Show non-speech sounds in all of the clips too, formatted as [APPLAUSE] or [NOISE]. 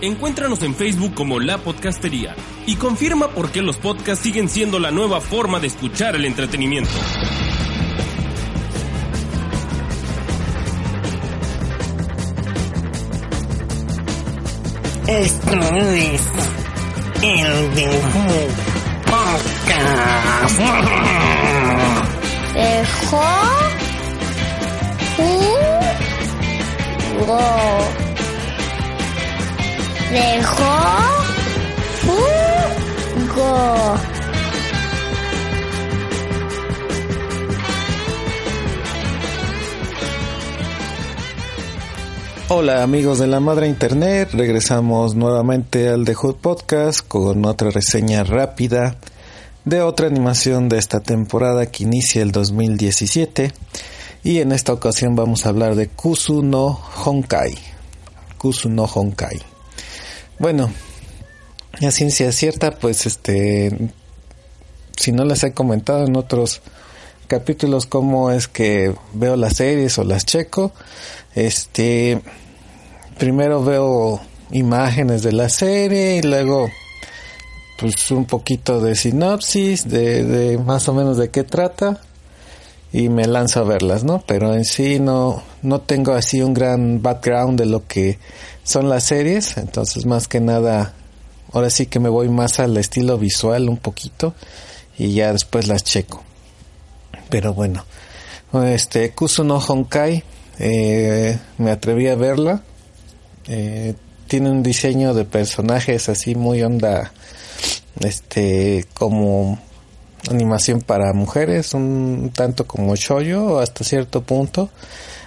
Encuéntranos en Facebook como La Podcastería y confirma por qué los podcasts siguen siendo la nueva forma de escuchar el entretenimiento. Esto es el de Podcast. Dejó. Dejó jugo. Hola amigos de la madre internet, regresamos nuevamente al The Hood Podcast con otra reseña rápida de otra animación de esta temporada que inicia el 2017 y en esta ocasión vamos a hablar de Kusu no Honkai. Kusu no Honkai. Bueno, a ciencia cierta pues este si no les he comentado en otros capítulos cómo es que veo las series o las checo. Este, primero veo imágenes de la serie y luego pues un poquito de sinopsis de, de más o menos de qué trata y me lanzo a verlas, ¿no? Pero en sí no, no tengo así un gran background de lo que son las series, entonces más que nada, ahora sí que me voy más al estilo visual un poquito y ya después las checo. Pero bueno, este Kusuno Honkai, eh, me atreví a verla. Eh, tiene un diseño de personajes así muy onda, este, como animación para mujeres, un tanto como shoyo hasta cierto punto.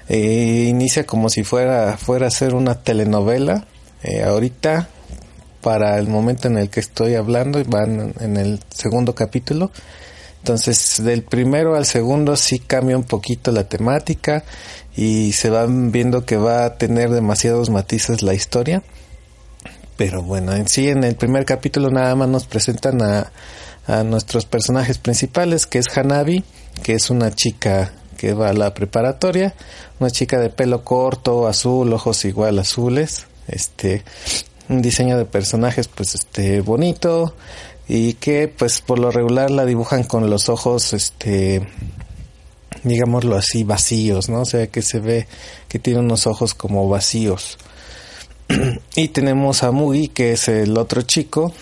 Eh, inicia como si fuera fuera a ser una telenovela. Eh, ahorita, para el momento en el que estoy hablando, van en el segundo capítulo. Entonces, del primero al segundo sí cambia un poquito la temática y se van viendo que va a tener demasiados matices la historia. Pero bueno, en sí, en el primer capítulo nada más nos presentan a, a nuestros personajes principales, que es Hanabi, que es una chica que va a la preparatoria, una chica de pelo corto, azul, ojos igual azules, este, un diseño de personajes pues este bonito y que pues por lo regular la dibujan con los ojos este digámoslo así vacíos, ¿no? O sea que se ve que tiene unos ojos como vacíos. Y tenemos a Mugi, que es el otro chico,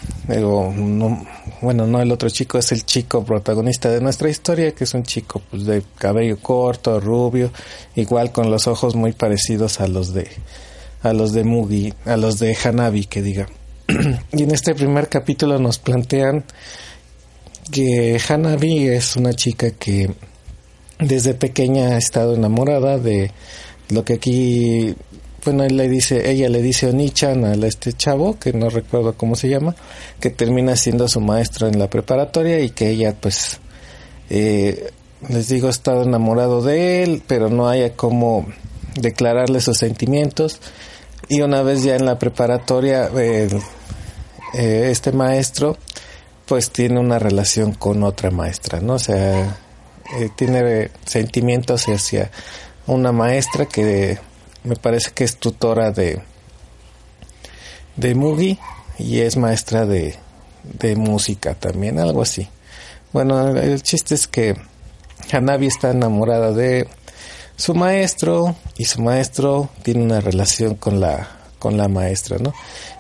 bueno, no el otro chico, es el chico protagonista de nuestra historia, que es un chico pues, de cabello corto, rubio, igual con los ojos muy parecidos a los de a los de Mugi, a los de Hanabi, que diga. [CLEARS THROAT] y en este primer capítulo nos plantean que Hanabi es una chica que desde pequeña ha estado enamorada de lo que aquí bueno, él le dice, ella le dice Onichan a este chavo, que no recuerdo cómo se llama, que termina siendo su maestro en la preparatoria y que ella, pues, eh, les digo, ha estado enamorado de él, pero no haya cómo declararle sus sentimientos. Y una vez ya en la preparatoria, eh, eh, este maestro, pues tiene una relación con otra maestra, ¿no? O sea, eh, tiene sentimientos hacia una maestra que me parece que es tutora de de Mugi y es maestra de, de música también, algo así. Bueno, el chiste es que Hanabi está enamorada de su maestro y su maestro tiene una relación con la con la maestra, ¿no?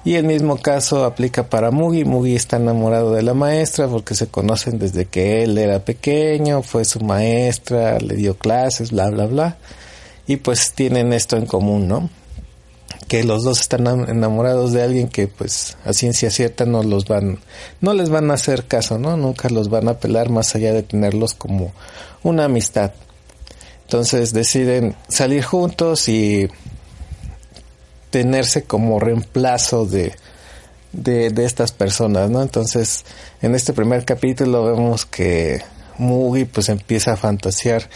Y el mismo caso aplica para Mugi. Mugi está enamorado de la maestra porque se conocen desde que él era pequeño, fue su maestra, le dio clases, bla, bla, bla. Y pues tienen esto en común, ¿no? Que los dos están enamorados de alguien que pues a ciencia cierta no los van, no les van a hacer caso, ¿no? Nunca los van a pelar más allá de tenerlos como una amistad. Entonces deciden salir juntos y tenerse como reemplazo de, de, estas personas, ¿no? Entonces, en este primer capítulo vemos que Mugi pues empieza a fantasear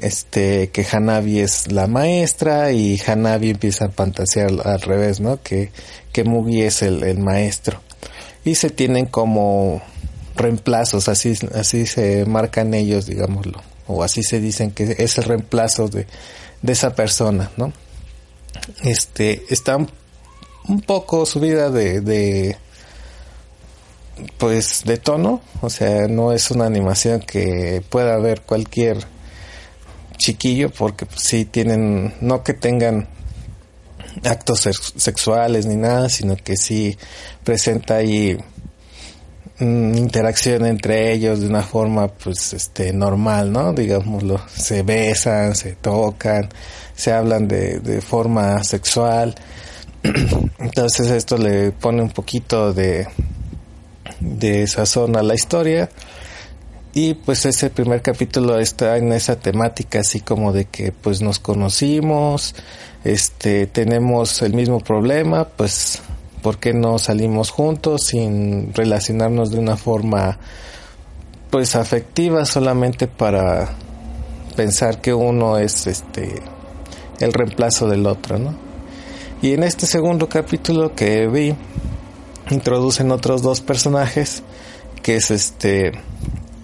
este que Hanabi es la maestra y Hanabi empieza a fantasear al revés, ¿no? Que, que Mugi es el, el maestro. Y se tienen como reemplazos, así, así se marcan ellos, digámoslo, o así se dicen que es el reemplazo de, de esa persona, ¿no? Este, está un poco subida de, de, pues, de tono, o sea, no es una animación que pueda ver cualquier chiquillo, porque pues, sí tienen, no que tengan actos sexuales ni nada, sino que sí presenta ahí mm, interacción entre ellos de una forma pues este normal, ¿no? Digámoslo, se besan, se tocan, se hablan de, de forma sexual. [CLEARS THROAT] Entonces esto le pone un poquito de, de sazón a la historia. Y pues ese primer capítulo está en esa temática así como de que pues nos conocimos, este tenemos el mismo problema, pues ¿por qué no salimos juntos sin relacionarnos de una forma pues afectiva solamente para pensar que uno es este el reemplazo del otro, ¿no? Y en este segundo capítulo que vi introducen otros dos personajes que es este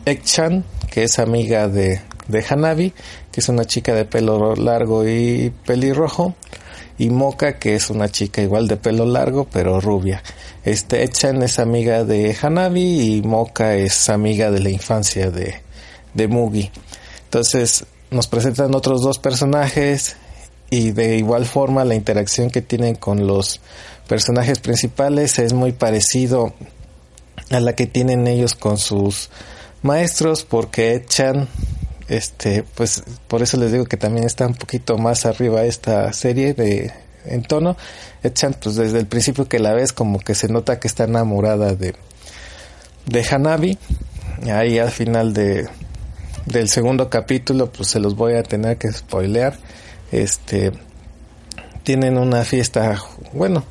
Ekchan, que es amiga de, de Hanabi, que es una chica de pelo largo y pelirrojo, y Moka, que es una chica igual de pelo largo, pero rubia. Este Ekchan es amiga de Hanabi y Moka es amiga de la infancia de, de Mugi. Entonces nos presentan otros dos personajes y de igual forma la interacción que tienen con los personajes principales es muy parecido a la que tienen ellos con sus maestros porque echan este pues por eso les digo que también está un poquito más arriba esta serie de en tono echan pues desde el principio que la ves como que se nota que está enamorada de de Hanabi. Ahí al final de del segundo capítulo pues se los voy a tener que spoilear. Este tienen una fiesta bueno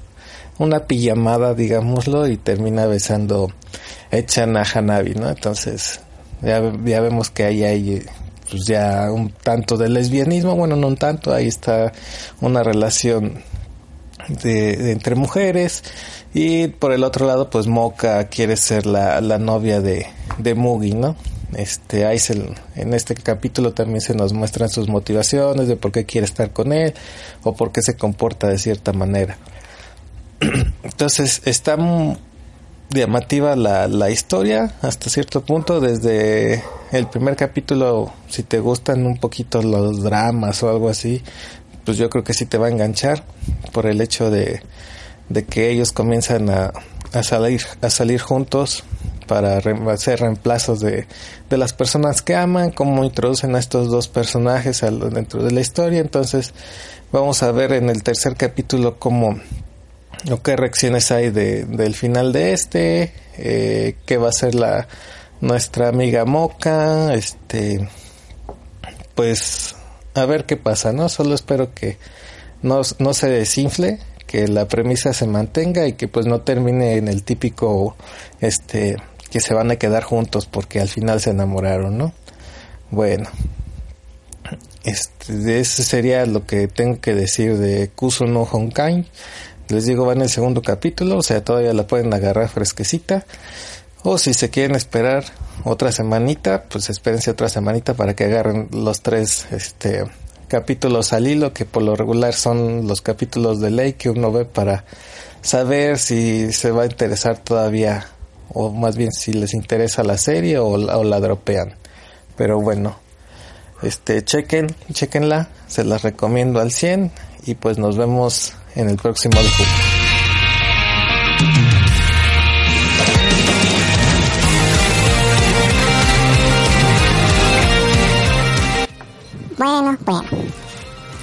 una pijamada digámoslo y termina besando echan a Hanabi, ¿no? Entonces, ya, ya vemos que ahí hay pues ya un tanto de lesbianismo, bueno, no un tanto, ahí está una relación de, entre mujeres y por el otro lado pues Moka quiere ser la, la novia de, de Mugi, ¿no? Este, en este capítulo también se nos muestran sus motivaciones de por qué quiere estar con él o por qué se comporta de cierta manera. [CLEARS THROAT] Entonces está llamativa la, la historia hasta cierto punto desde el primer capítulo si te gustan un poquito los dramas o algo así pues yo creo que sí te va a enganchar por el hecho de, de que ellos comienzan a, a salir a salir juntos para hacer reemplazos de, de las personas que aman, cómo introducen a estos dos personajes dentro de la historia. Entonces, vamos a ver en el tercer capítulo cómo, o qué reacciones hay de, del final de este, eh, qué va a ser la nuestra amiga Moca, este, pues a ver qué pasa, ¿no? Solo espero que no, no se desinfle, que la premisa se mantenga y que pues no termine en el típico, este, que se van a quedar juntos porque al final se enamoraron, ¿no? Bueno, este, ese sería lo que tengo que decir de Kuso no Honkai. Les digo, va en el segundo capítulo, o sea, todavía la pueden agarrar fresquecita. O si se quieren esperar otra semanita, pues espérense otra semanita para que agarren los tres este, capítulos al hilo, que por lo regular son los capítulos de ley que uno ve para saber si se va a interesar todavía, o más bien si les interesa la serie o, o la dropean. Pero bueno, este, chequen, chequenla, se las recomiendo al 100 y pues nos vemos en el próximo de Bueno, bueno.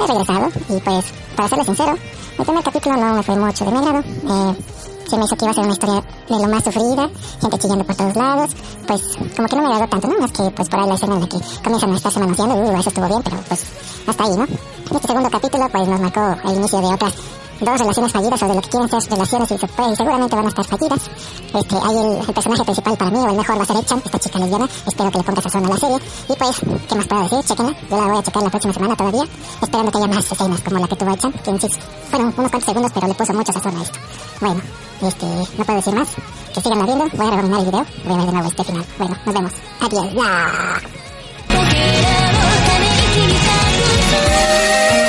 He regresado y pues, para serles sincero, el primer capítulo no me fue mucho de mi agrado. Eh, se me hizo que iba a ser una historia de lo más sufrida, gente chillando por todos lados, pues como que no me agradó tanto, ¿no? Más que pues por ahí la escena en la que comienzan a estarse manoseando, uh, eso estuvo bien, pero pues hasta ahí, ¿no? Este segundo capítulo pues nos marcó el inicio de otras dos relaciones fallidas o de lo que quieren ser relaciones y, y seguramente van a estar fallidas. Este, hay el, personaje principal para mí, o el mejor va a ser Echan, esta chica lesbiana. Espero que le ponga sazón a la serie. Y pues, ¿qué más puedo decir? Chequenla. Yo la voy a checar la próxima semana todavía, esperando que haya más escenas como la que tuvo Echan, que insisto, fueron unos cuantos segundos, pero le puso mucho sazón a esto. Bueno, este, no puedo decir más. Que sigan viendo, voy a rebobinar el video, voy a ver de nuevo este final. Bueno, nos vemos. Adiós. ¡Ya!「